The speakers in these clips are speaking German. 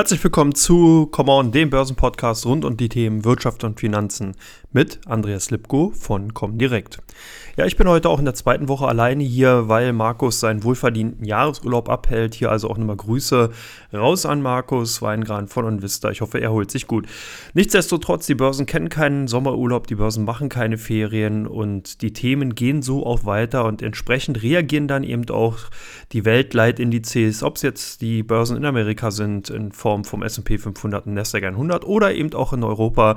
Herzlich willkommen zu Come On, dem Börsenpodcast rund um die Themen Wirtschaft und Finanzen mit Andreas Lipko von Comdirect. Ja, ich bin heute auch in der zweiten Woche alleine hier, weil Markus seinen wohlverdienten Jahresurlaub abhält. Hier also auch nochmal Grüße raus an Markus Weingran von Onvista. Ich hoffe, er holt sich gut. Nichtsdestotrotz, die Börsen kennen keinen Sommerurlaub, die Börsen machen keine Ferien und die Themen gehen so auch weiter und entsprechend reagieren dann eben auch die Weltleitindizes, ob es jetzt die Börsen in Amerika sind, in Form vom S&P 500 und Nasdaq 100 oder eben auch in Europa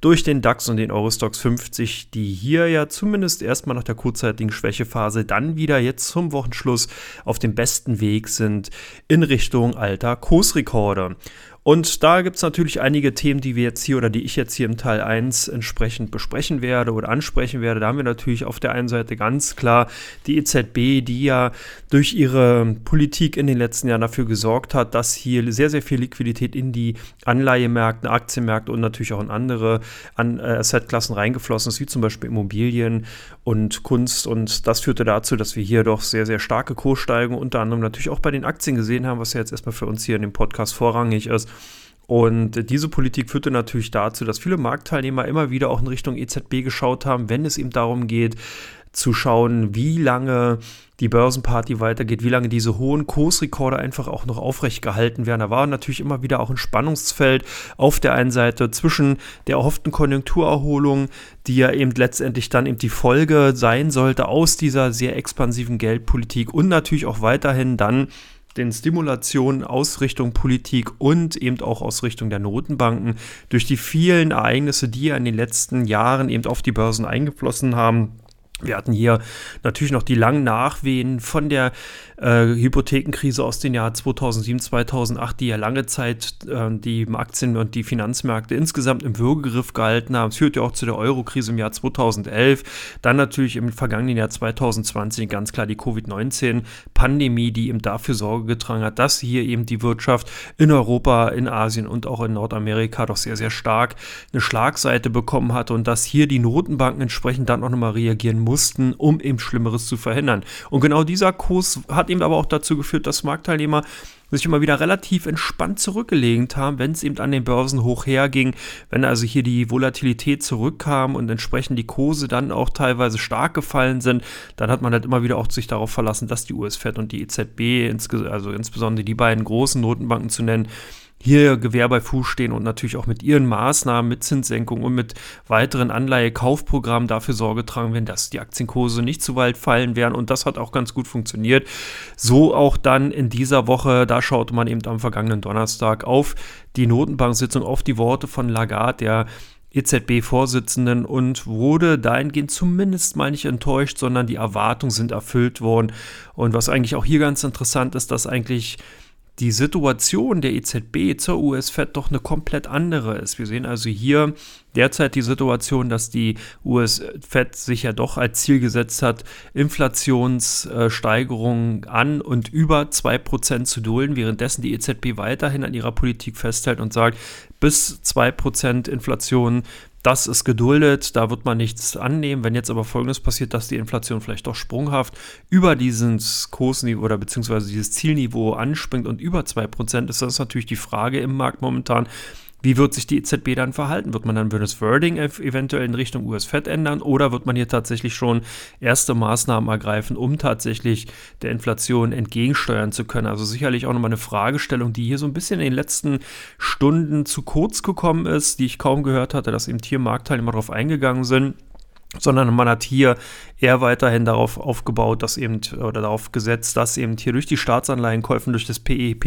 durch den DAX und den Eurostox 50, die hier ja zumindest erstmal nach der kurzzeitigen Schwächephase dann wieder jetzt zum Wochenschluss auf dem besten Weg sind in Richtung alter Kursrekorde. Und da gibt es natürlich einige Themen, die wir jetzt hier oder die ich jetzt hier im Teil 1 entsprechend besprechen werde oder ansprechen werde. Da haben wir natürlich auf der einen Seite ganz klar die EZB, die ja durch ihre Politik in den letzten Jahren dafür gesorgt hat, dass hier sehr, sehr viel Liquidität in die Anleihemärkte, Aktienmärkte und natürlich auch in andere An äh, Assetklassen reingeflossen ist, wie zum Beispiel Immobilien und Kunst. Und das führte dazu, dass wir hier doch sehr, sehr starke Kurssteigerungen unter anderem natürlich auch bei den Aktien gesehen haben, was ja jetzt erstmal für uns hier in dem Podcast vorrangig ist. Und diese Politik führte natürlich dazu, dass viele Marktteilnehmer immer wieder auch in Richtung EZB geschaut haben, wenn es eben darum geht, zu schauen, wie lange die Börsenparty weitergeht, wie lange diese hohen Kursrekorde einfach auch noch aufrecht gehalten werden. Da war natürlich immer wieder auch ein Spannungsfeld auf der einen Seite zwischen der erhofften Konjunkturerholung, die ja eben letztendlich dann eben die Folge sein sollte aus dieser sehr expansiven Geldpolitik und natürlich auch weiterhin dann den Stimulationen aus Richtung Politik und eben auch aus Richtung der Notenbanken durch die vielen Ereignisse, die ja in den letzten Jahren eben auf die Börsen eingeflossen haben. Wir hatten hier natürlich noch die langen Nachwehen von der äh, Hypothekenkrise aus den Jahren 2007, 2008, die ja lange Zeit äh, die Aktien- und die Finanzmärkte insgesamt im Würgegriff gehalten haben. Es führte ja auch zu der Euro-Krise im Jahr 2011. Dann natürlich im vergangenen Jahr 2020 ganz klar die Covid-19-Pandemie, die eben dafür Sorge getragen hat, dass hier eben die Wirtschaft in Europa, in Asien und auch in Nordamerika doch sehr, sehr stark eine Schlagseite bekommen hatte und dass hier die Notenbanken entsprechend dann auch nochmal reagieren mussten, um eben Schlimmeres zu verhindern. Und genau dieser Kurs hat eben aber auch dazu geführt, dass Marktteilnehmer sich immer wieder relativ entspannt zurückgelegt haben, wenn es eben an den Börsen hoch herging, wenn also hier die Volatilität zurückkam und entsprechend die Kurse dann auch teilweise stark gefallen sind, dann hat man halt immer wieder auch sich darauf verlassen, dass die US-Fed und die EZB, also insbesondere die beiden großen Notenbanken zu nennen, hier Gewehr bei Fuß stehen und natürlich auch mit ihren Maßnahmen, mit Zinssenkung und mit weiteren Anleihekaufprogrammen dafür Sorge tragen werden, dass die Aktienkurse nicht zu weit fallen werden. Und das hat auch ganz gut funktioniert. So auch dann in dieser Woche, da schaute man eben am vergangenen Donnerstag auf die Notenbank-Sitzung, auf die Worte von Lagarde, der EZB-Vorsitzenden und wurde dahingehend zumindest mal nicht enttäuscht, sondern die Erwartungen sind erfüllt worden. Und was eigentlich auch hier ganz interessant ist, dass eigentlich die Situation der EZB zur US-Fed doch eine komplett andere ist. Wir sehen also hier derzeit die Situation, dass die US-Fed sich ja doch als Ziel gesetzt hat, Inflationssteigerungen an und über 2% zu dulden, währenddessen die EZB weiterhin an ihrer Politik festhält und sagt, bis 2% Inflation das ist geduldet, da wird man nichts annehmen. Wenn jetzt aber Folgendes passiert, dass die Inflation vielleicht doch sprunghaft über dieses Kursniveau oder beziehungsweise dieses Zielniveau anspringt und über 2%, ist das natürlich die Frage im Markt momentan, wie wird sich die EZB dann verhalten? Wird man dann das Wording eventuell in Richtung US-Fed ändern oder wird man hier tatsächlich schon erste Maßnahmen ergreifen, um tatsächlich der Inflation entgegensteuern zu können? Also sicherlich auch nochmal eine Fragestellung, die hier so ein bisschen in den letzten Stunden zu kurz gekommen ist, die ich kaum gehört hatte, dass eben hier Marktteilnehmer darauf eingegangen sind sondern man hat hier eher weiterhin darauf aufgebaut, dass eben oder darauf gesetzt, dass eben hier durch die Staatsanleihenkäufen, durch das PEPP-Programm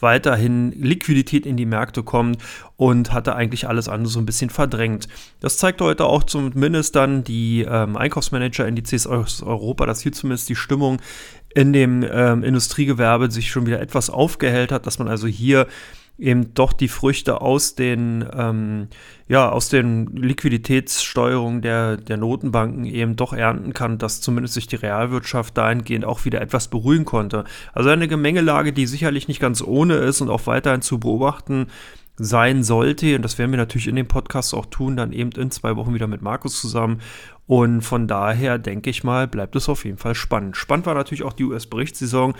weiterhin Liquidität in die Märkte kommt und hatte eigentlich alles andere so ein bisschen verdrängt. Das zeigt heute auch zumindest dann die ähm, Einkaufsmanager-Indizes aus Europa, dass hier zumindest die Stimmung in dem ähm, Industriegewerbe sich schon wieder etwas aufgehellt hat, dass man also hier eben doch die Früchte aus den, ähm, ja, aus den Liquiditätssteuerungen der, der Notenbanken eben doch ernten kann, dass zumindest sich die Realwirtschaft dahingehend auch wieder etwas beruhigen konnte. Also eine Gemengelage, die sicherlich nicht ganz ohne ist und auch weiterhin zu beobachten sein sollte. Und das werden wir natürlich in dem Podcast auch tun, dann eben in zwei Wochen wieder mit Markus zusammen. Und von daher denke ich mal, bleibt es auf jeden Fall spannend. Spannend war natürlich auch die US-Berichtssaison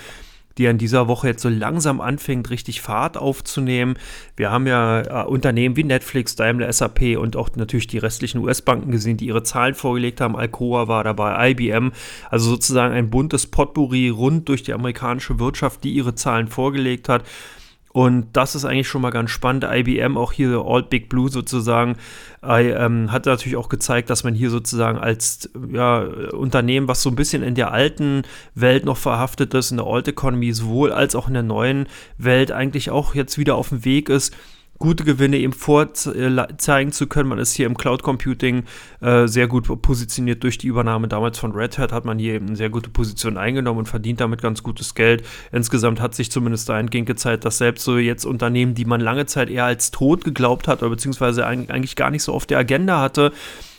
die in dieser Woche jetzt so langsam anfängt, richtig Fahrt aufzunehmen. Wir haben ja äh, Unternehmen wie Netflix, Daimler, SAP und auch natürlich die restlichen US-Banken gesehen, die ihre Zahlen vorgelegt haben. Alcoa war dabei, IBM, also sozusagen ein buntes Potpourri rund durch die amerikanische Wirtschaft, die ihre Zahlen vorgelegt hat. Und das ist eigentlich schon mal ganz spannend. IBM, auch hier Old Big Blue sozusagen, äh, ähm, hat natürlich auch gezeigt, dass man hier sozusagen als ja, Unternehmen, was so ein bisschen in der alten Welt noch verhaftet ist, in der Old Economy sowohl als auch in der neuen Welt eigentlich auch jetzt wieder auf dem Weg ist, gute Gewinne eben vorzeigen zu können. Man ist hier im Cloud Computing äh, sehr gut positioniert durch die Übernahme damals von Red Hat, hat man hier eben eine sehr gute Position eingenommen und verdient damit ganz gutes Geld. Insgesamt hat sich zumindest dahingehend gezeigt, dass selbst so jetzt Unternehmen, die man lange Zeit eher als tot geglaubt hat oder beziehungsweise eigentlich gar nicht so auf der Agenda hatte,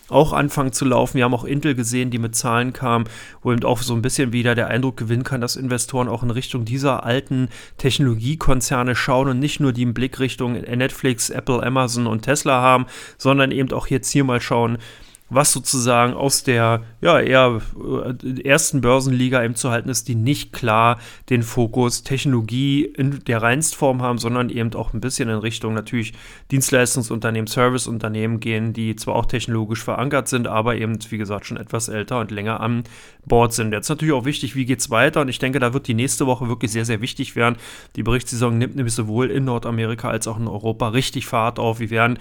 auch anfangen zu laufen. Wir haben auch Intel gesehen, die mit Zahlen kam, wo eben auch so ein bisschen wieder der Eindruck gewinnen kann, dass Investoren auch in Richtung dieser alten Technologiekonzerne schauen und nicht nur die im Blick Richtung Netflix, Apple, Amazon und Tesla haben, sondern eben auch jetzt hier mal schauen, was sozusagen aus der ja, eher äh, ersten Börsenliga eben zu halten ist, die nicht klar den Fokus Technologie in der Reinstform haben, sondern eben auch ein bisschen in Richtung natürlich Dienstleistungsunternehmen, Serviceunternehmen gehen, die zwar auch technologisch verankert sind, aber eben, wie gesagt, schon etwas älter und länger an Bord sind. Jetzt natürlich auch wichtig, wie geht es weiter? Und ich denke, da wird die nächste Woche wirklich sehr, sehr wichtig werden. Die Berichtssaison nimmt nämlich sowohl in Nordamerika als auch in Europa richtig Fahrt auf. Wir werden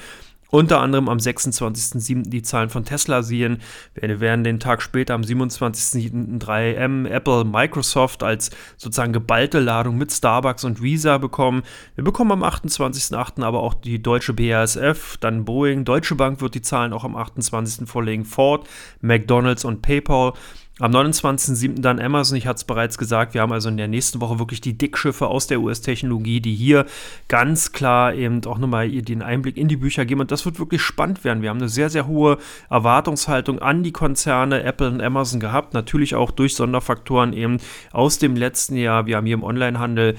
unter anderem am 26.07. die Zahlen von Tesla sehen. Wir werden den Tag später am 27.07. 3M, Apple, Microsoft als sozusagen geballte Ladung mit Starbucks und Visa bekommen. Wir bekommen am 28.08. aber auch die deutsche BASF, dann Boeing, Deutsche Bank wird die Zahlen auch am 28. vorlegen, Ford, McDonald's und PayPal. Am 29.07. dann Amazon, ich hatte es bereits gesagt, wir haben also in der nächsten Woche wirklich die Dickschiffe aus der US-Technologie, die hier ganz klar eben auch nochmal den Einblick in die Bücher geben und das wird wirklich spannend werden. Wir haben eine sehr, sehr hohe Erwartungshaltung an die Konzerne Apple und Amazon gehabt, natürlich auch durch Sonderfaktoren eben aus dem letzten Jahr. Wir haben hier im Onlinehandel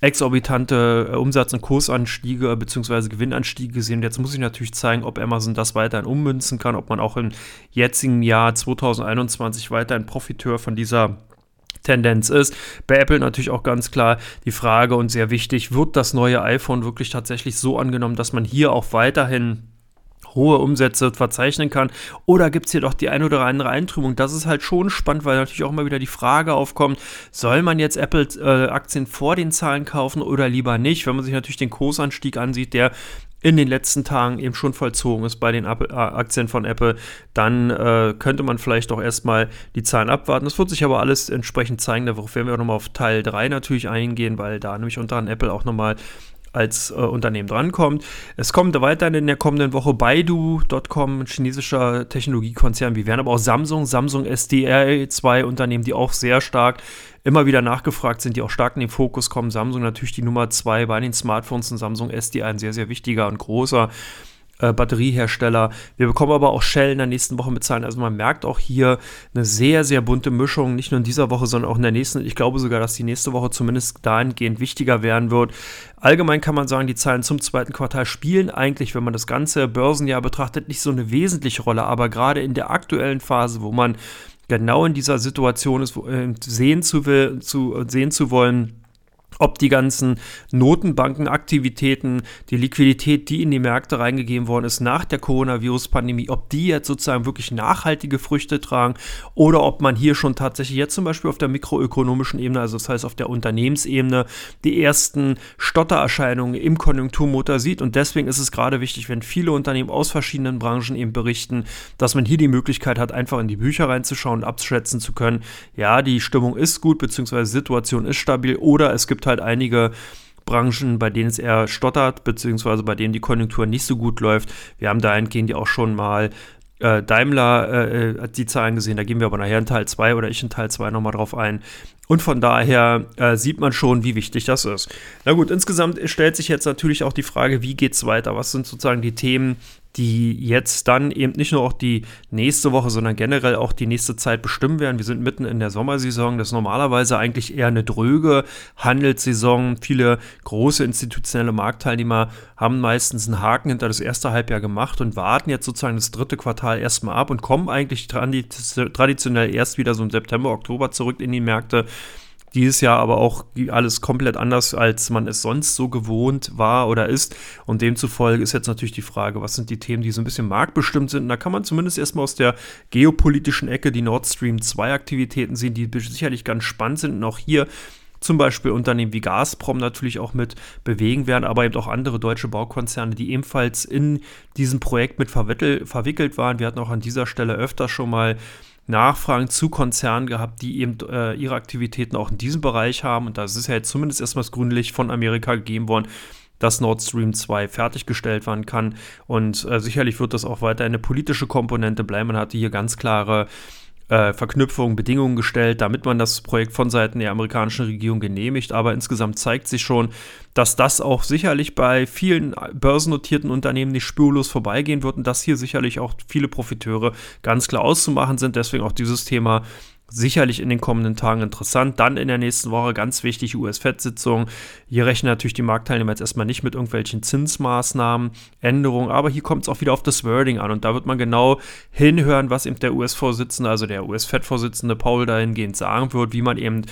exorbitante äh, Umsatz- und Kursanstiege bzw. Gewinnanstiege gesehen. Jetzt muss ich natürlich zeigen, ob Amazon das weiterhin ummünzen kann, ob man auch im jetzigen Jahr 2021 weiterhin Profiteur von dieser Tendenz ist. Bei Apple natürlich auch ganz klar die Frage und sehr wichtig, wird das neue iPhone wirklich tatsächlich so angenommen, dass man hier auch weiterhin hohe Umsätze verzeichnen kann. Oder gibt es hier doch die ein oder andere Eintrübung? Das ist halt schon spannend, weil natürlich auch immer wieder die Frage aufkommt, soll man jetzt Apple-Aktien äh, vor den Zahlen kaufen oder lieber nicht? Wenn man sich natürlich den Kursanstieg ansieht, der in den letzten Tagen eben schon vollzogen ist bei den äh, Aktien von Apple, dann äh, könnte man vielleicht auch erstmal die Zahlen abwarten. Das wird sich aber alles entsprechend zeigen. Darauf werden wir auch nochmal auf Teil 3 natürlich eingehen, weil da nämlich unter anderem Apple auch nochmal als äh, Unternehmen drankommt. Es kommt weiterhin in der kommenden Woche Baidu.com, ein chinesischer Technologiekonzern. Wir werden aber auch Samsung, Samsung SDR, zwei Unternehmen, die auch sehr stark immer wieder nachgefragt sind, die auch stark in den Fokus kommen. Samsung natürlich die Nummer zwei bei den Smartphones und Samsung SDR ein sehr, sehr wichtiger und großer äh, Batteriehersteller. Wir bekommen aber auch Shell in der nächsten Woche mit Zahlen. Also man merkt auch hier eine sehr, sehr bunte Mischung, nicht nur in dieser Woche, sondern auch in der nächsten. Ich glaube sogar, dass die nächste Woche zumindest dahingehend wichtiger werden wird. Allgemein kann man sagen, die Zahlen zum zweiten Quartal spielen eigentlich, wenn man das ganze Börsenjahr betrachtet, nicht so eine wesentliche Rolle. Aber gerade in der aktuellen Phase, wo man genau in dieser Situation ist, äh, sehen zu, will, zu, sehen zu wollen, ob die ganzen Notenbankenaktivitäten, die Liquidität, die in die Märkte reingegeben worden ist nach der Coronavirus-Pandemie, ob die jetzt sozusagen wirklich nachhaltige Früchte tragen oder ob man hier schon tatsächlich jetzt zum Beispiel auf der mikroökonomischen Ebene, also das heißt auf der Unternehmensebene, die ersten Stottererscheinungen im Konjunkturmotor sieht. Und deswegen ist es gerade wichtig, wenn viele Unternehmen aus verschiedenen Branchen eben berichten, dass man hier die Möglichkeit hat, einfach in die Bücher reinzuschauen und abschätzen zu können, ja, die Stimmung ist gut, beziehungsweise die Situation ist stabil oder es gibt halt einige Branchen, bei denen es eher stottert, beziehungsweise bei denen die Konjunktur nicht so gut läuft. Wir haben dahingehend ja auch schon mal äh, Daimler äh, äh die Zahlen gesehen, da gehen wir aber nachher in Teil 2 oder ich in Teil 2 nochmal drauf ein. Und von daher äh, sieht man schon, wie wichtig das ist. Na gut, insgesamt stellt sich jetzt natürlich auch die Frage, wie geht es weiter? Was sind sozusagen die Themen, die jetzt dann eben nicht nur auch die nächste Woche, sondern generell auch die nächste Zeit bestimmen werden. Wir sind mitten in der Sommersaison. Das ist normalerweise eigentlich eher eine dröge Handelssaison. Viele große institutionelle Marktteilnehmer haben meistens einen Haken hinter das erste Halbjahr gemacht und warten jetzt sozusagen das dritte Quartal erstmal ab und kommen eigentlich traditionell erst wieder so im September, Oktober zurück in die Märkte. Dieses Jahr aber auch alles komplett anders, als man es sonst so gewohnt war oder ist. Und demzufolge ist jetzt natürlich die Frage, was sind die Themen, die so ein bisschen marktbestimmt sind. Und da kann man zumindest erstmal aus der geopolitischen Ecke die Nord Stream 2 Aktivitäten sehen, die sicherlich ganz spannend sind. Und auch hier zum Beispiel Unternehmen wie Gazprom natürlich auch mit bewegen werden, aber eben auch andere deutsche Baukonzerne, die ebenfalls in diesem Projekt mit verwickelt waren. Wir hatten auch an dieser Stelle öfter schon mal Nachfragen zu Konzernen gehabt, die eben äh, ihre Aktivitäten auch in diesem Bereich haben. Und da ist ja jetzt zumindest erstmal das Grünlicht von Amerika gegeben worden, dass Nord Stream 2 fertiggestellt werden kann. Und äh, sicherlich wird das auch weiter eine politische Komponente bleiben. Man hatte hier ganz klare äh, Verknüpfungen, Bedingungen gestellt, damit man das Projekt von Seiten der amerikanischen Regierung genehmigt. Aber insgesamt zeigt sich schon, dass das auch sicherlich bei vielen börsennotierten Unternehmen nicht spurlos vorbeigehen wird und dass hier sicherlich auch viele Profiteure ganz klar auszumachen sind. Deswegen auch dieses Thema sicherlich in den kommenden Tagen interessant. Dann in der nächsten Woche ganz wichtig, US-Fed-Sitzung. Hier rechnen natürlich die Marktteilnehmer jetzt erstmal nicht mit irgendwelchen Zinsmaßnahmen, Änderungen, aber hier kommt es auch wieder auf das Wording an und da wird man genau hinhören, was eben der US-Vorsitzende, also der US-Fed-Vorsitzende Paul dahingehend sagen wird, wie man eben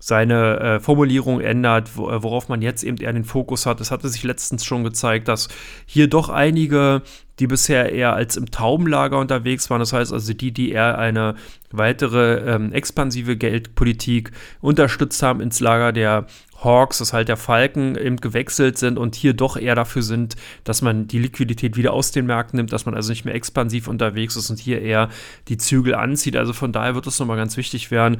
seine äh, Formulierung ändert, äh, worauf man jetzt eben eher den Fokus hat. Es hatte sich letztens schon gezeigt, dass hier doch einige, die bisher eher als im Taubenlager unterwegs waren, das heißt also die, die eher eine weitere ähm, expansive Geldpolitik unterstützt haben, ins Lager der Hawks, das halt der Falken, eben gewechselt sind und hier doch eher dafür sind, dass man die Liquidität wieder aus den Märkten nimmt, dass man also nicht mehr expansiv unterwegs ist und hier eher die Zügel anzieht. Also von daher wird es nochmal ganz wichtig werden,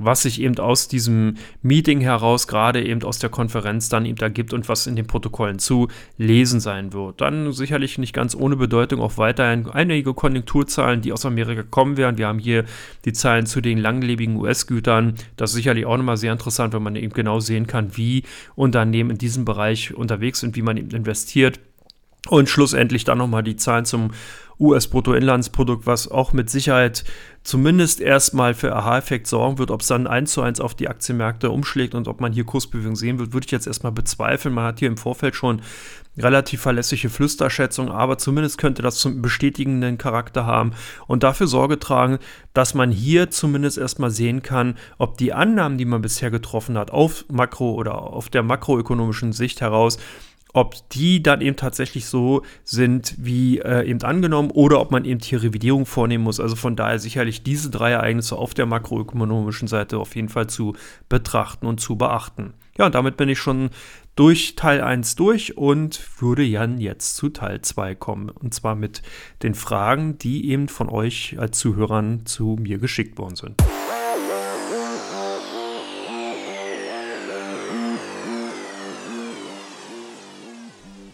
was sich eben aus diesem Meeting heraus, gerade eben aus der Konferenz dann eben da gibt und was in den Protokollen zu lesen sein wird. Dann sicherlich nicht ganz ohne Bedeutung auch weiterhin einige Konjunkturzahlen, die aus Amerika kommen werden. Wir haben hier die Zahlen zu den langlebigen US-Gütern. Das ist sicherlich auch nochmal sehr interessant, wenn man eben genau sehen kann, wie Unternehmen in diesem Bereich unterwegs sind, wie man eben investiert. Und schlussendlich dann nochmal die Zahlen zum US-Bruttoinlandsprodukt, was auch mit Sicherheit zumindest erstmal für Aha-Effekt sorgen wird. Ob es dann eins zu eins auf die Aktienmärkte umschlägt und ob man hier Kursbewegung sehen wird, würde ich jetzt erstmal bezweifeln. Man hat hier im Vorfeld schon relativ verlässliche Flüsterschätzungen, aber zumindest könnte das zum bestätigenden Charakter haben und dafür Sorge tragen, dass man hier zumindest erstmal sehen kann, ob die Annahmen, die man bisher getroffen hat, auf Makro- oder auf der makroökonomischen Sicht heraus, ob die dann eben tatsächlich so sind, wie äh, eben angenommen, oder ob man eben hier Revidierung vornehmen muss. Also von daher sicherlich diese drei Ereignisse auf der makroökonomischen Seite auf jeden Fall zu betrachten und zu beachten. Ja, und damit bin ich schon durch Teil 1 durch und würde Jan jetzt zu Teil 2 kommen. Und zwar mit den Fragen, die eben von euch als Zuhörern zu mir geschickt worden sind.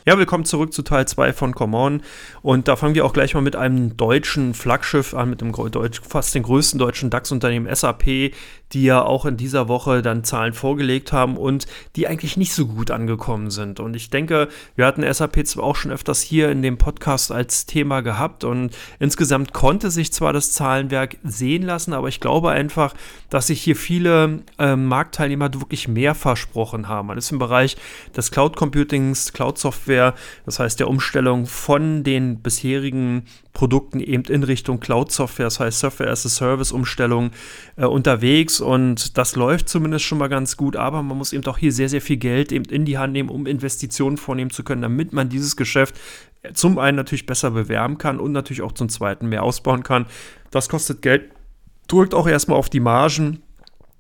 Ja, willkommen zurück zu Teil 2 von Common. Und da fangen wir auch gleich mal mit einem deutschen Flaggschiff an, mit dem Deutsch, fast den größten deutschen DAX-Unternehmen SAP, die ja auch in dieser Woche dann Zahlen vorgelegt haben und die eigentlich nicht so gut angekommen sind. Und ich denke, wir hatten SAP zwar auch schon öfters hier in dem Podcast als Thema gehabt und insgesamt konnte sich zwar das Zahlenwerk sehen lassen, aber ich glaube einfach, dass sich hier viele äh, Marktteilnehmer wirklich mehr versprochen haben. Man ist im Bereich des Cloud Computings, Cloud Software, Software, das heißt der Umstellung von den bisherigen Produkten eben in Richtung Cloud-Software, das heißt Software as a Service-Umstellung äh, unterwegs und das läuft zumindest schon mal ganz gut, aber man muss eben auch hier sehr, sehr viel Geld eben in die Hand nehmen, um Investitionen vornehmen zu können, damit man dieses Geschäft zum einen natürlich besser bewerben kann und natürlich auch zum zweiten mehr ausbauen kann. Das kostet Geld, drückt auch erstmal auf die Margen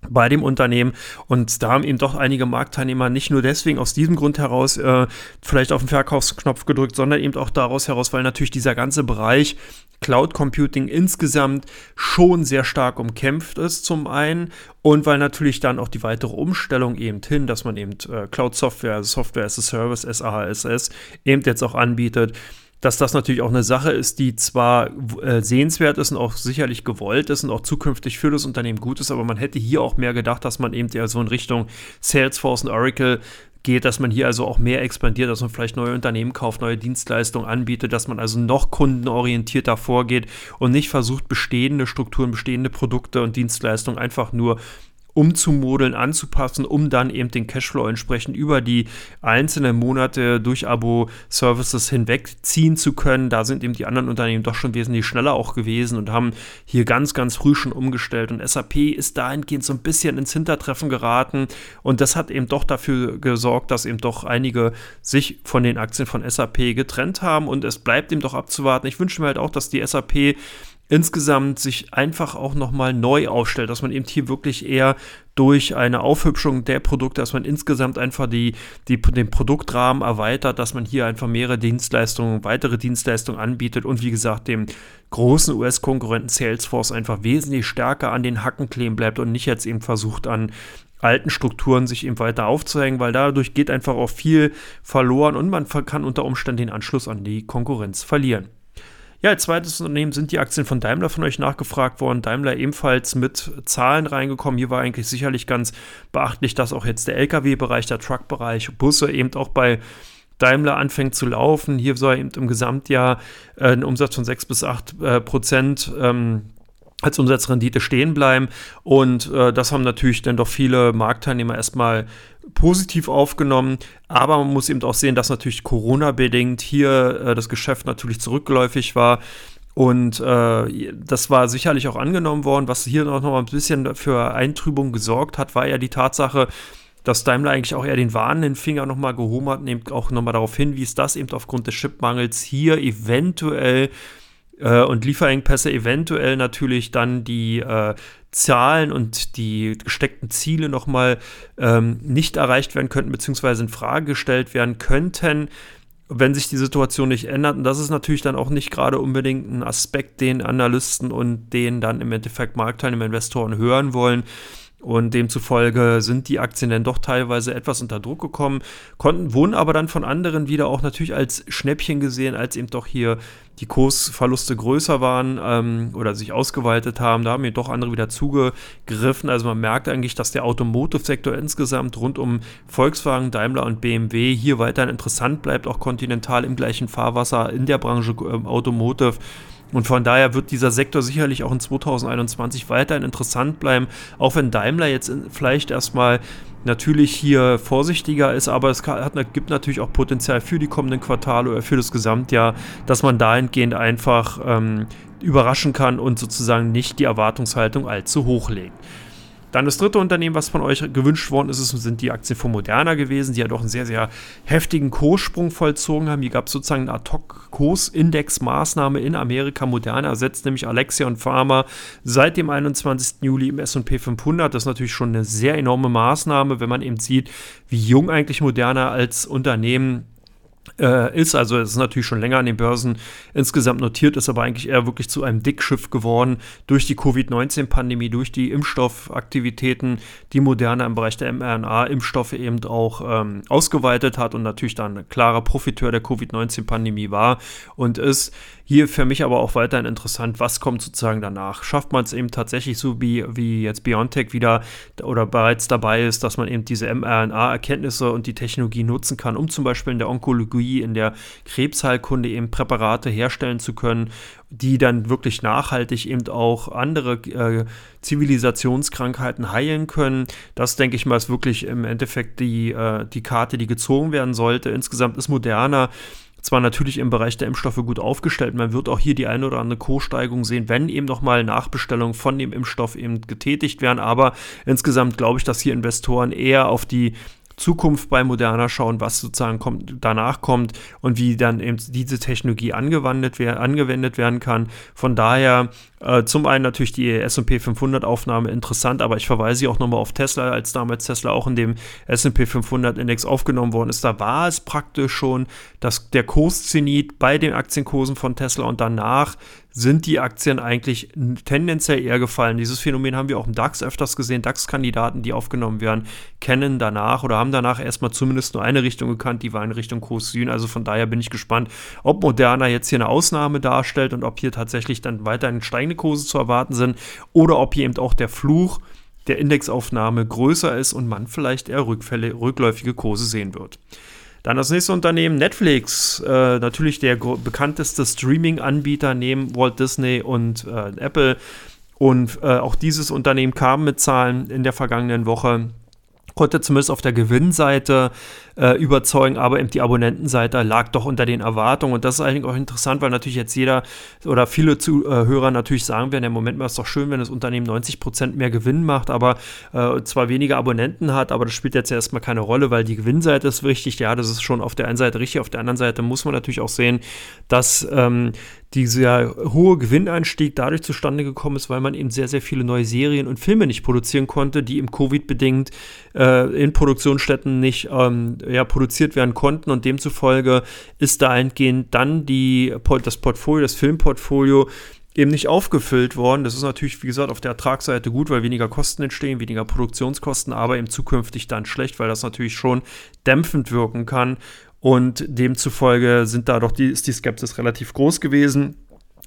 bei dem Unternehmen. Und da haben eben doch einige Marktteilnehmer nicht nur deswegen aus diesem Grund heraus äh, vielleicht auf den Verkaufsknopf gedrückt, sondern eben auch daraus heraus, weil natürlich dieser ganze Bereich Cloud Computing insgesamt schon sehr stark umkämpft ist zum einen und weil natürlich dann auch die weitere Umstellung eben hin, dass man eben äh, Cloud Software, also Software as a Service, SAHSS eben jetzt auch anbietet, dass das natürlich auch eine Sache ist, die zwar äh, sehenswert ist und auch sicherlich gewollt ist und auch zukünftig für das Unternehmen gut ist, aber man hätte hier auch mehr gedacht, dass man eben eher so in Richtung Salesforce und Oracle geht, dass man hier also auch mehr expandiert, dass man vielleicht neue Unternehmen kauft, neue Dienstleistungen anbietet, dass man also noch kundenorientierter vorgeht und nicht versucht, bestehende Strukturen, bestehende Produkte und Dienstleistungen einfach nur umzumodeln, anzupassen, um dann eben den Cashflow entsprechend über die einzelnen Monate durch Abo-Services hinwegziehen zu können. Da sind eben die anderen Unternehmen doch schon wesentlich schneller auch gewesen und haben hier ganz, ganz früh schon umgestellt. Und SAP ist dahingehend so ein bisschen ins Hintertreffen geraten. Und das hat eben doch dafür gesorgt, dass eben doch einige sich von den Aktien von SAP getrennt haben. Und es bleibt eben doch abzuwarten. Ich wünsche mir halt auch, dass die SAP insgesamt sich einfach auch nochmal neu aufstellt, dass man eben hier wirklich eher durch eine Aufhübschung der Produkte, dass man insgesamt einfach die, die, den Produktrahmen erweitert, dass man hier einfach mehrere Dienstleistungen, weitere Dienstleistungen anbietet und wie gesagt dem großen US-Konkurrenten Salesforce einfach wesentlich stärker an den Hacken kleben bleibt und nicht jetzt eben versucht an alten Strukturen sich eben weiter aufzuhängen, weil dadurch geht einfach auch viel verloren und man kann unter Umständen den Anschluss an die Konkurrenz verlieren. Ja, als zweites Unternehmen sind die Aktien von Daimler von euch nachgefragt worden. Daimler ebenfalls mit Zahlen reingekommen. Hier war eigentlich sicherlich ganz beachtlich, dass auch jetzt der Lkw-Bereich, der Truck-Bereich, Busse eben auch bei Daimler anfängt zu laufen. Hier soll eben im Gesamtjahr äh, ein Umsatz von 6 bis 8 äh, Prozent ähm, als Umsatzrendite stehen bleiben. Und äh, das haben natürlich dann doch viele Marktteilnehmer erstmal positiv aufgenommen. Aber man muss eben auch sehen, dass natürlich Corona-bedingt hier äh, das Geschäft natürlich zurückläufig war. Und äh, das war sicherlich auch angenommen worden. Was hier noch mal ein bisschen für Eintrübung gesorgt hat, war ja die Tatsache, dass Daimler eigentlich auch eher den warnenden Finger nochmal gehoben hat eben auch nochmal darauf hinwies, dass eben aufgrund des Chipmangels hier eventuell äh, und Lieferengpässe eventuell natürlich dann die äh, Zahlen und die gesteckten Ziele nochmal ähm, nicht erreicht werden könnten, beziehungsweise in Frage gestellt werden könnten, wenn sich die Situation nicht ändert. Und das ist natürlich dann auch nicht gerade unbedingt ein Aspekt, den Analysten und den dann im Endeffekt Marktteilnehmer, Investoren hören wollen. Und demzufolge sind die Aktien dann doch teilweise etwas unter Druck gekommen, konnten, wurden aber dann von anderen wieder auch natürlich als Schnäppchen gesehen, als eben doch hier die Kursverluste größer waren ähm, oder sich ausgeweitet haben. Da haben eben doch andere wieder zugegriffen. Also man merkt eigentlich, dass der Automotive-Sektor insgesamt rund um Volkswagen, Daimler und BMW hier weiterhin interessant bleibt, auch kontinental im gleichen Fahrwasser in der Branche äh, Automotive und von daher wird dieser Sektor sicherlich auch in 2021 weiterhin interessant bleiben, auch wenn Daimler jetzt vielleicht erstmal natürlich hier vorsichtiger ist, aber es hat, gibt natürlich auch Potenzial für die kommenden Quartale oder für das Gesamtjahr, dass man dahingehend einfach ähm, überraschen kann und sozusagen nicht die Erwartungshaltung allzu hoch legt. Dann das dritte Unternehmen, was von euch gewünscht worden ist, sind die Aktien von Moderna gewesen, die ja doch einen sehr, sehr heftigen Kurssprung vollzogen haben. Hier gab es sozusagen eine Ad-Hoc-Kursindex-Maßnahme in Amerika. Moderna ersetzt nämlich Alexia und Pharma seit dem 21. Juli im S&P 500. Das ist natürlich schon eine sehr enorme Maßnahme, wenn man eben sieht, wie jung eigentlich Moderna als Unternehmen äh, ist. Also es ist natürlich schon länger an den Börsen insgesamt notiert, ist aber eigentlich eher wirklich zu einem Dickschiff geworden durch die Covid-19-Pandemie, durch die Impfstoffaktivitäten, die Moderna im Bereich der mRNA-Impfstoffe eben auch ähm, ausgeweitet hat und natürlich dann ein klarer Profiteur der Covid-19-Pandemie war und ist. Hier für mich aber auch weiterhin interessant, was kommt sozusagen danach? Schafft man es eben tatsächlich so wie, wie jetzt BioNTech wieder oder bereits dabei ist, dass man eben diese mRNA-Erkenntnisse und die Technologie nutzen kann, um zum Beispiel in der Onkologie, in der Krebsheilkunde eben Präparate herstellen zu können, die dann wirklich nachhaltig eben auch andere äh, Zivilisationskrankheiten heilen können. Das, denke ich mal, ist wirklich im Endeffekt die, äh, die Karte, die gezogen werden sollte. Insgesamt ist moderner zwar natürlich im Bereich der Impfstoffe gut aufgestellt. Man wird auch hier die eine oder andere Co-Steigung sehen, wenn eben nochmal Nachbestellungen von dem Impfstoff eben getätigt werden. Aber insgesamt glaube ich, dass hier Investoren eher auf die Zukunft bei Moderna schauen, was sozusagen kommt, danach kommt und wie dann eben diese Technologie angewendet, angewendet werden kann. Von daher äh, zum einen natürlich die S&P 500 Aufnahme interessant, aber ich verweise auch nochmal auf Tesla, als damals Tesla auch in dem S&P 500 Index aufgenommen worden ist. Da war es praktisch schon, dass der Kurszenit bei den Aktienkursen von Tesla und danach sind die Aktien eigentlich tendenziell eher gefallen. Dieses Phänomen haben wir auch im DAX öfters gesehen. DAX-Kandidaten, die aufgenommen werden, kennen danach oder haben danach erstmal zumindest nur eine Richtung gekannt, die war in Richtung Kurs Süden. Also von daher bin ich gespannt, ob Moderna jetzt hier eine Ausnahme darstellt und ob hier tatsächlich dann weiterhin steigende Kurse zu erwarten sind oder ob hier eben auch der Fluch der Indexaufnahme größer ist und man vielleicht eher Rückfälle, rückläufige Kurse sehen wird. Dann das nächste Unternehmen, Netflix, äh, natürlich der bekannteste Streaming-Anbieter neben Walt Disney und äh, Apple. Und äh, auch dieses Unternehmen kam mit Zahlen in der vergangenen Woche konnte zumindest auf der Gewinnseite äh, überzeugen, aber eben die Abonnentenseite lag doch unter den Erwartungen. Und das ist eigentlich auch interessant, weil natürlich jetzt jeder oder viele Zuhörer natürlich sagen werden, im Moment mal ist doch schön, wenn das Unternehmen 90 Prozent mehr Gewinn macht, aber äh, zwar weniger Abonnenten hat, aber das spielt jetzt erstmal keine Rolle, weil die Gewinnseite ist wichtig. Ja, das ist schon auf der einen Seite richtig, auf der anderen Seite muss man natürlich auch sehen, dass ähm, dieser hohe Gewinneinstieg dadurch zustande gekommen ist, weil man eben sehr, sehr viele neue Serien und Filme nicht produzieren konnte, die im Covid-bedingt äh, in Produktionsstätten nicht ähm, ja, produziert werden konnten und demzufolge ist dahingehend dann die, das Portfolio, das Filmportfolio eben nicht aufgefüllt worden. Das ist natürlich, wie gesagt, auf der Ertragsseite gut, weil weniger Kosten entstehen, weniger Produktionskosten, aber eben zukünftig dann schlecht, weil das natürlich schon dämpfend wirken kann. Und demzufolge sind da doch die, ist die Skepsis relativ groß gewesen.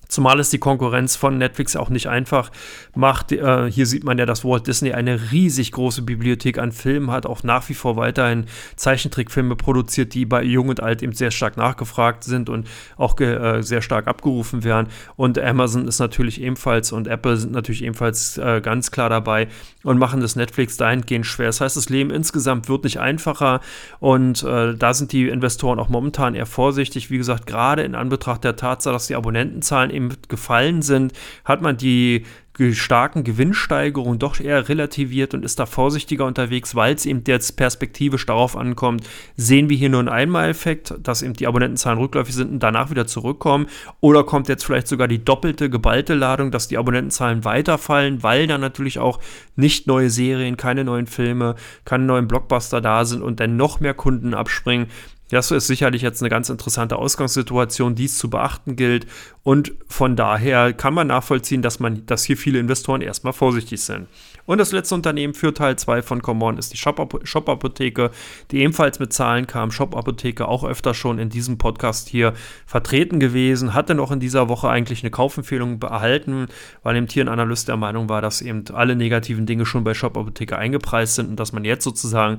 Zumal es die Konkurrenz von Netflix auch nicht einfach macht. Äh, hier sieht man ja, dass Walt Disney eine riesig große Bibliothek an Filmen hat, auch nach wie vor weiterhin Zeichentrickfilme produziert, die bei Jung und Alt eben sehr stark nachgefragt sind und auch äh, sehr stark abgerufen werden. Und Amazon ist natürlich ebenfalls und Apple sind natürlich ebenfalls äh, ganz klar dabei und machen das Netflix dahingehend schwer. Das heißt, das Leben insgesamt wird nicht einfacher und äh, da sind die Investoren auch momentan eher vorsichtig. Wie gesagt, gerade in Anbetracht der Tatsache, dass die Abonnentenzahlen eben gefallen sind, hat man die starken Gewinnsteigerungen doch eher relativiert und ist da vorsichtiger unterwegs, weil es eben jetzt perspektivisch darauf ankommt, sehen wir hier nur einen Einmaleffekt, dass eben die Abonnentenzahlen rückläufig sind und danach wieder zurückkommen oder kommt jetzt vielleicht sogar die doppelte, geballte Ladung, dass die Abonnentenzahlen weiterfallen, weil dann natürlich auch nicht neue Serien, keine neuen Filme, keine neuen Blockbuster da sind und dann noch mehr Kunden abspringen. Das ist sicherlich jetzt eine ganz interessante Ausgangssituation, die es zu beachten gilt. Und von daher kann man nachvollziehen, dass, man, dass hier viele Investoren erstmal vorsichtig sind. Und das letzte Unternehmen für Teil 2 von Common ist die Shop-Apotheke, die ebenfalls mit Zahlen kam. Shop-Apotheke auch öfter schon in diesem Podcast hier vertreten gewesen, hatte noch in dieser Woche eigentlich eine Kaufempfehlung erhalten, weil eben hier der Meinung war, dass eben alle negativen Dinge schon bei Shop-Apotheke eingepreist sind und dass man jetzt sozusagen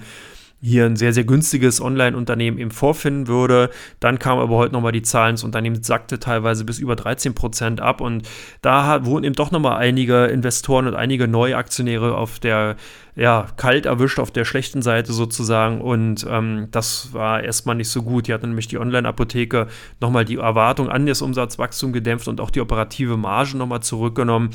hier ein sehr, sehr günstiges Online-Unternehmen eben vorfinden würde. Dann kamen aber heute nochmal die Zahlen, das Unternehmen sackte teilweise bis über 13 Prozent ab und da wurden eben doch nochmal einige Investoren und einige neue Aktionäre auf der, ja, kalt erwischt, auf der schlechten Seite sozusagen und ähm, das war erstmal nicht so gut. Die hatten nämlich die Online-Apotheke nochmal die Erwartung an das Umsatzwachstum gedämpft und auch die operative Marge nochmal zurückgenommen.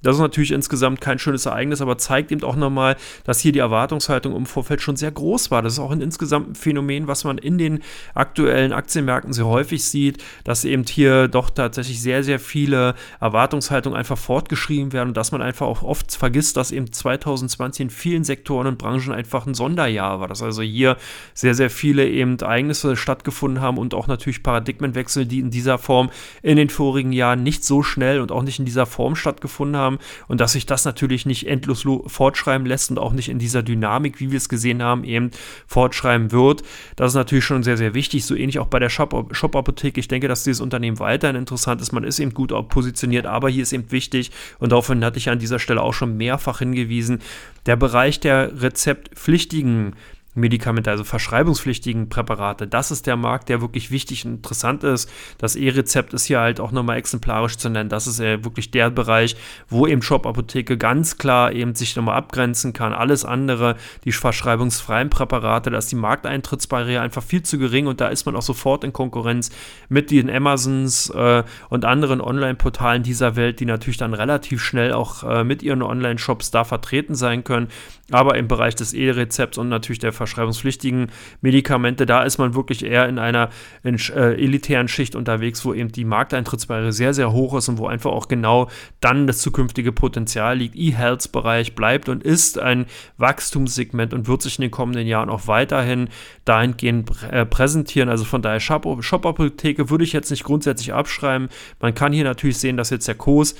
Das ist natürlich insgesamt kein schönes Ereignis, aber zeigt eben auch nochmal, dass hier die Erwartungshaltung im Vorfeld schon sehr groß war. Das ist auch ein insgesamt Phänomen, was man in den aktuellen Aktienmärkten sehr häufig sieht, dass eben hier doch tatsächlich sehr, sehr viele Erwartungshaltungen einfach fortgeschrieben werden und dass man einfach auch oft vergisst, dass eben 2020 in vielen Sektoren und Branchen einfach ein Sonderjahr war. Dass also hier sehr, sehr viele eben Ereignisse stattgefunden haben und auch natürlich Paradigmenwechsel, die in dieser Form in den vorigen Jahren nicht so schnell und auch nicht in dieser Form stattgefunden haben haben und dass sich das natürlich nicht endlos fortschreiben lässt und auch nicht in dieser Dynamik, wie wir es gesehen haben, eben fortschreiben wird. Das ist natürlich schon sehr, sehr wichtig. So ähnlich auch bei der Shop-Apotheke. Ich denke, dass dieses Unternehmen weiterhin interessant ist. Man ist eben gut positioniert, aber hier ist eben wichtig und darauf hatte ich an dieser Stelle auch schon mehrfach hingewiesen, der Bereich der rezeptpflichtigen Medikamente, also verschreibungspflichtigen Präparate. Das ist der Markt, der wirklich wichtig und interessant ist. Das E-Rezept ist hier halt auch nochmal exemplarisch zu nennen. Das ist ja wirklich der Bereich, wo eben Shop-Apotheke ganz klar eben sich nochmal abgrenzen kann. Alles andere, die verschreibungsfreien Präparate, da ist die Markteintrittsbarriere einfach viel zu gering und da ist man auch sofort in Konkurrenz mit den Amazons äh, und anderen Online-Portalen dieser Welt, die natürlich dann relativ schnell auch äh, mit ihren Online-Shops da vertreten sein können. Aber im Bereich des E-Rezepts und natürlich der verschreibungspflichtigen Medikamente, da ist man wirklich eher in einer in, äh, elitären Schicht unterwegs, wo eben die Markteintrittsbarriere sehr, sehr hoch ist und wo einfach auch genau dann das zukünftige Potenzial liegt. E-Health-Bereich bleibt und ist ein Wachstumssegment und wird sich in den kommenden Jahren auch weiterhin dahingehend äh, präsentieren. Also von daher Shop-Apotheke würde ich jetzt nicht grundsätzlich abschreiben. Man kann hier natürlich sehen, dass jetzt der Kurs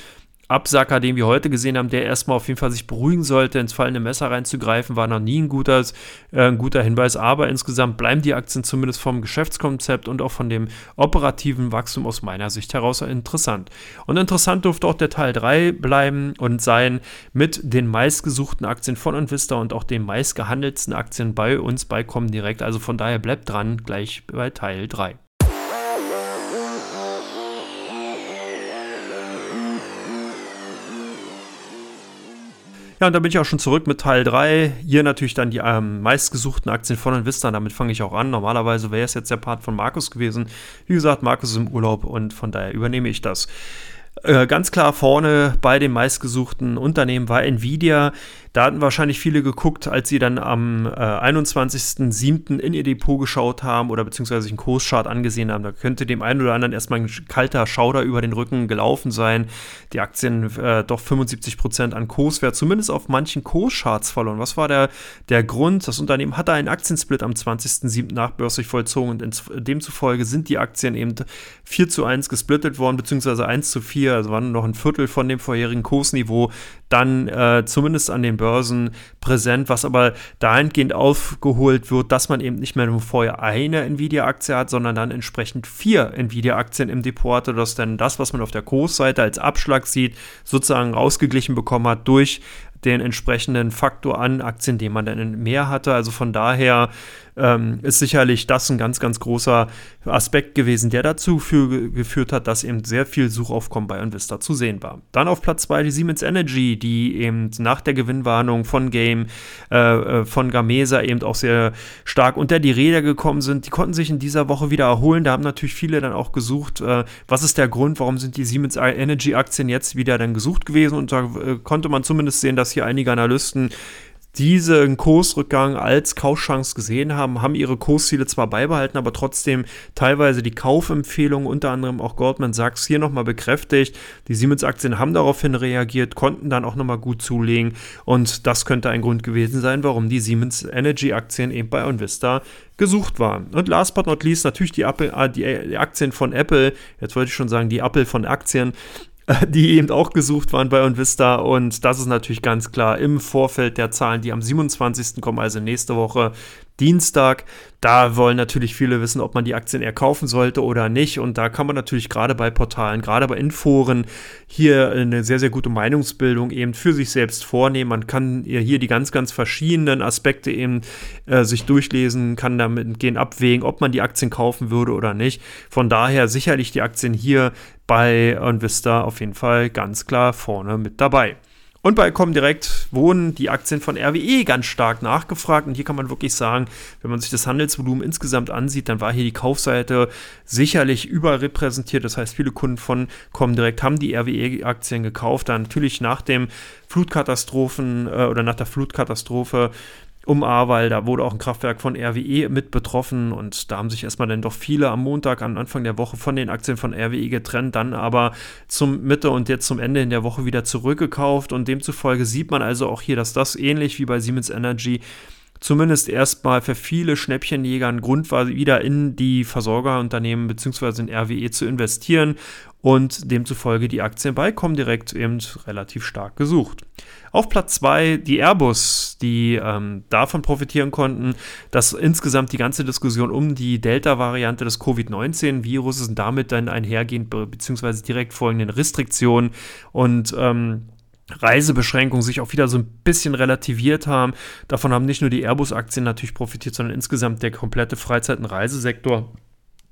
Absacker, den wir heute gesehen haben, der erstmal auf jeden Fall sich beruhigen sollte, ins fallende Messer reinzugreifen, war noch nie ein, gutes, äh, ein guter Hinweis. Aber insgesamt bleiben die Aktien zumindest vom Geschäftskonzept und auch von dem operativen Wachstum aus meiner Sicht heraus interessant. Und interessant dürfte auch der Teil 3 bleiben und sein mit den meistgesuchten Aktien von Invista und auch den meistgehandelten Aktien bei uns bei Comdirect. Also von daher bleibt dran, gleich bei Teil 3. Ja, und da bin ich auch schon zurück mit Teil 3. Hier natürlich dann die ähm, meistgesuchten Aktien von Invista. Damit fange ich auch an. Normalerweise wäre es jetzt der Part von Markus gewesen. Wie gesagt, Markus ist im Urlaub und von daher übernehme ich das. Äh, ganz klar vorne bei den meistgesuchten Unternehmen war Nvidia. Da hatten wahrscheinlich viele geguckt, als sie dann am äh, 21.07. in ihr Depot geschaut haben oder beziehungsweise sich einen Kurschart angesehen haben. Da könnte dem einen oder anderen erstmal ein kalter Schauder über den Rücken gelaufen sein. Die Aktien äh, doch 75% an Kurswert, zumindest auf manchen Kurscharts verloren. Was war der, der Grund? Das Unternehmen hatte einen Aktiensplit am 20.07. nachbörslich vollzogen und demzufolge sind die Aktien eben 4 zu 1 gesplittet worden, beziehungsweise 1 zu 4, also waren noch ein Viertel von dem vorherigen Kursniveau dann äh, zumindest an den Börsen präsent, was aber dahingehend aufgeholt wird, dass man eben nicht mehr nur vorher eine Nvidia-Aktie hat, sondern dann entsprechend vier Nvidia-Aktien im Depot hatte, dass dann das, was man auf der Kursseite als Abschlag sieht, sozusagen rausgeglichen bekommen hat durch den entsprechenden Faktor an Aktien, den man dann mehr hatte. Also von daher ähm, ist sicherlich das ein ganz, ganz großer Aspekt gewesen, der dazu für, geführt hat, dass eben sehr viel Suchaufkommen bei Invista zu sehen war. Dann auf Platz 2 die Siemens Energy, die eben nach der Gewinnwarnung von Game, äh, äh, von Gamesa eben auch sehr stark unter die Räder gekommen sind. Die konnten sich in dieser Woche wieder erholen. Da haben natürlich viele dann auch gesucht, äh, was ist der Grund, warum sind die Siemens Energy Aktien jetzt wieder dann gesucht gewesen. Und da äh, konnte man zumindest sehen, dass hier einige Analysten diesen Kursrückgang als Kaufchance gesehen haben, haben ihre Kursziele zwar beibehalten, aber trotzdem teilweise die Kaufempfehlungen, unter anderem auch Goldman Sachs, hier nochmal bekräftigt. Die Siemens-Aktien haben daraufhin reagiert, konnten dann auch nochmal gut zulegen und das könnte ein Grund gewesen sein, warum die Siemens Energy-Aktien eben bei Investa gesucht waren. Und last but not least natürlich die, Apple, äh, die Aktien von Apple, jetzt wollte ich schon sagen, die Apple von Aktien, die eben auch gesucht waren bei Onvista. Und das ist natürlich ganz klar im Vorfeld der Zahlen, die am 27. kommen, also nächste Woche, Dienstag. Da wollen natürlich viele wissen, ob man die Aktien eher kaufen sollte oder nicht. Und da kann man natürlich gerade bei Portalen, gerade bei Inforen hier eine sehr, sehr gute Meinungsbildung eben für sich selbst vornehmen. Man kann hier die ganz, ganz verschiedenen Aspekte eben äh, sich durchlesen, kann damit gehen abwägen, ob man die Aktien kaufen würde oder nicht. Von daher sicherlich die Aktien hier bei Invista auf jeden Fall ganz klar vorne mit dabei. Und bei Comdirect wurden die Aktien von RWE ganz stark nachgefragt. Und hier kann man wirklich sagen, wenn man sich das Handelsvolumen insgesamt ansieht, dann war hier die Kaufseite sicherlich überrepräsentiert. Das heißt, viele Kunden von Comdirect haben die RWE-Aktien gekauft. Dann natürlich nach dem Flutkatastrophen äh, oder nach der Flutkatastrophe um Ahrweiler, da wurde auch ein Kraftwerk von RWE mit betroffen und da haben sich erstmal dann doch viele am Montag, am Anfang der Woche von den Aktien von RWE getrennt, dann aber zum Mitte und jetzt zum Ende in der Woche wieder zurückgekauft und demzufolge sieht man also auch hier, dass das ähnlich wie bei Siemens Energy zumindest erstmal für viele Schnäppchenjäger ein Grund war, wieder in die Versorgerunternehmen bzw. in RWE zu investieren und demzufolge die Aktien bei Comdirect eben relativ stark gesucht. Auf Platz 2 die Airbus, die ähm, davon profitieren konnten, dass insgesamt die ganze Diskussion um die Delta-Variante des Covid-19-Viruses und damit dann einhergehend bzw. direkt folgenden Restriktionen und ähm, Reisebeschränkungen sich auch wieder so ein bisschen relativiert haben. Davon haben nicht nur die Airbus-Aktien natürlich profitiert, sondern insgesamt der komplette Freizeit- und Reisesektor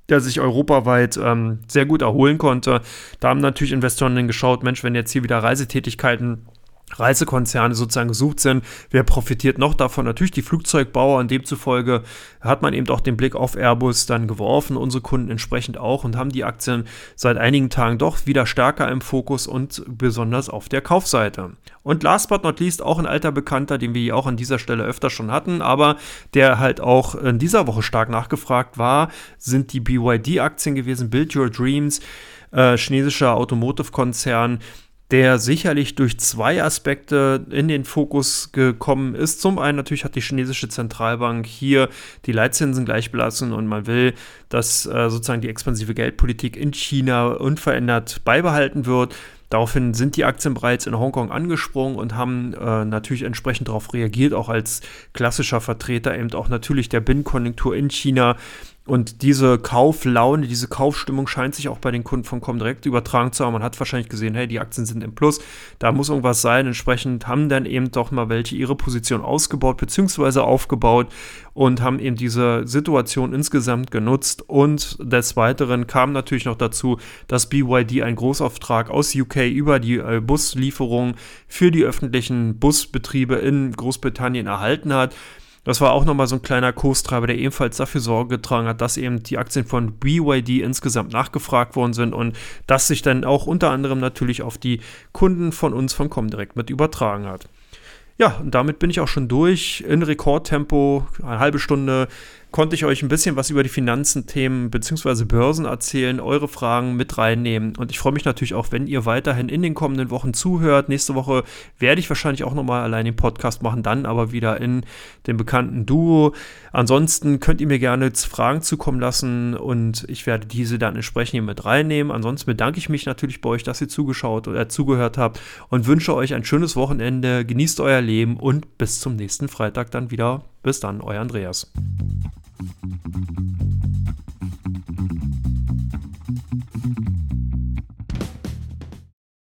der sich europaweit ähm, sehr gut erholen konnte. Da haben natürlich Investoren dann geschaut, Mensch, wenn jetzt hier wieder Reisetätigkeiten Reisekonzerne sozusagen gesucht sind. Wer profitiert noch davon? Natürlich die Flugzeugbauer und demzufolge hat man eben auch den Blick auf Airbus dann geworfen, unsere Kunden entsprechend auch und haben die Aktien seit einigen Tagen doch wieder stärker im Fokus und besonders auf der Kaufseite. Und last but not least auch ein alter Bekannter, den wir hier auch an dieser Stelle öfter schon hatten, aber der halt auch in dieser Woche stark nachgefragt war, sind die BYD-Aktien gewesen, Build Your Dreams, äh, chinesischer Automotive-Konzern der sicherlich durch zwei Aspekte in den Fokus gekommen ist. Zum einen natürlich hat die chinesische Zentralbank hier die Leitzinsen gleich belassen und man will, dass äh, sozusagen die expansive Geldpolitik in China unverändert beibehalten wird. Daraufhin sind die Aktien bereits in Hongkong angesprungen und haben äh, natürlich entsprechend darauf reagiert, auch als klassischer Vertreter eben auch natürlich der Binnenkonjunktur in China Und diese Kauflaune, diese Kaufstimmung scheint sich auch bei den Kunden von Comdirect übertragen zu haben. Man hat wahrscheinlich gesehen, hey, die Aktien sind im Plus, da muss irgendwas sein. Entsprechend haben dann eben doch mal welche ihre Position ausgebaut bzw. aufgebaut und haben eben diese Situation insgesamt genutzt. Und des Weiteren kam natürlich noch dazu, dass BYD einen Großauftrag aus UK über die äh, Buslieferung für die öffentlichen Busbetriebe in Großbritannien erhalten hat. Das war auch nochmal so ein kleiner Kurstreiber, der ebenfalls dafür Sorge getragen hat, dass eben die Aktien von BYD insgesamt nachgefragt worden sind und das sich dann auch unter anderem natürlich auf die Kunden von uns von Comdirect mit übertragen hat. Ja, und damit bin ich auch schon durch in Rekordtempo, eine halbe Stunde konnte ich euch ein bisschen was über die Finanzen-Themen bzw. Börsen erzählen, eure Fragen mit reinnehmen. Und ich freue mich natürlich auch, wenn ihr weiterhin in den kommenden Wochen zuhört. Nächste Woche werde ich wahrscheinlich auch nochmal allein den Podcast machen, dann aber wieder in dem bekannten Duo. Ansonsten könnt ihr mir gerne Fragen zukommen lassen und ich werde diese dann entsprechend hier mit reinnehmen. Ansonsten bedanke ich mich natürlich bei euch, dass ihr zugeschaut oder zugehört habt und wünsche euch ein schönes Wochenende. Genießt euer Leben und bis zum nächsten Freitag dann wieder. Bis dann, euer Andreas.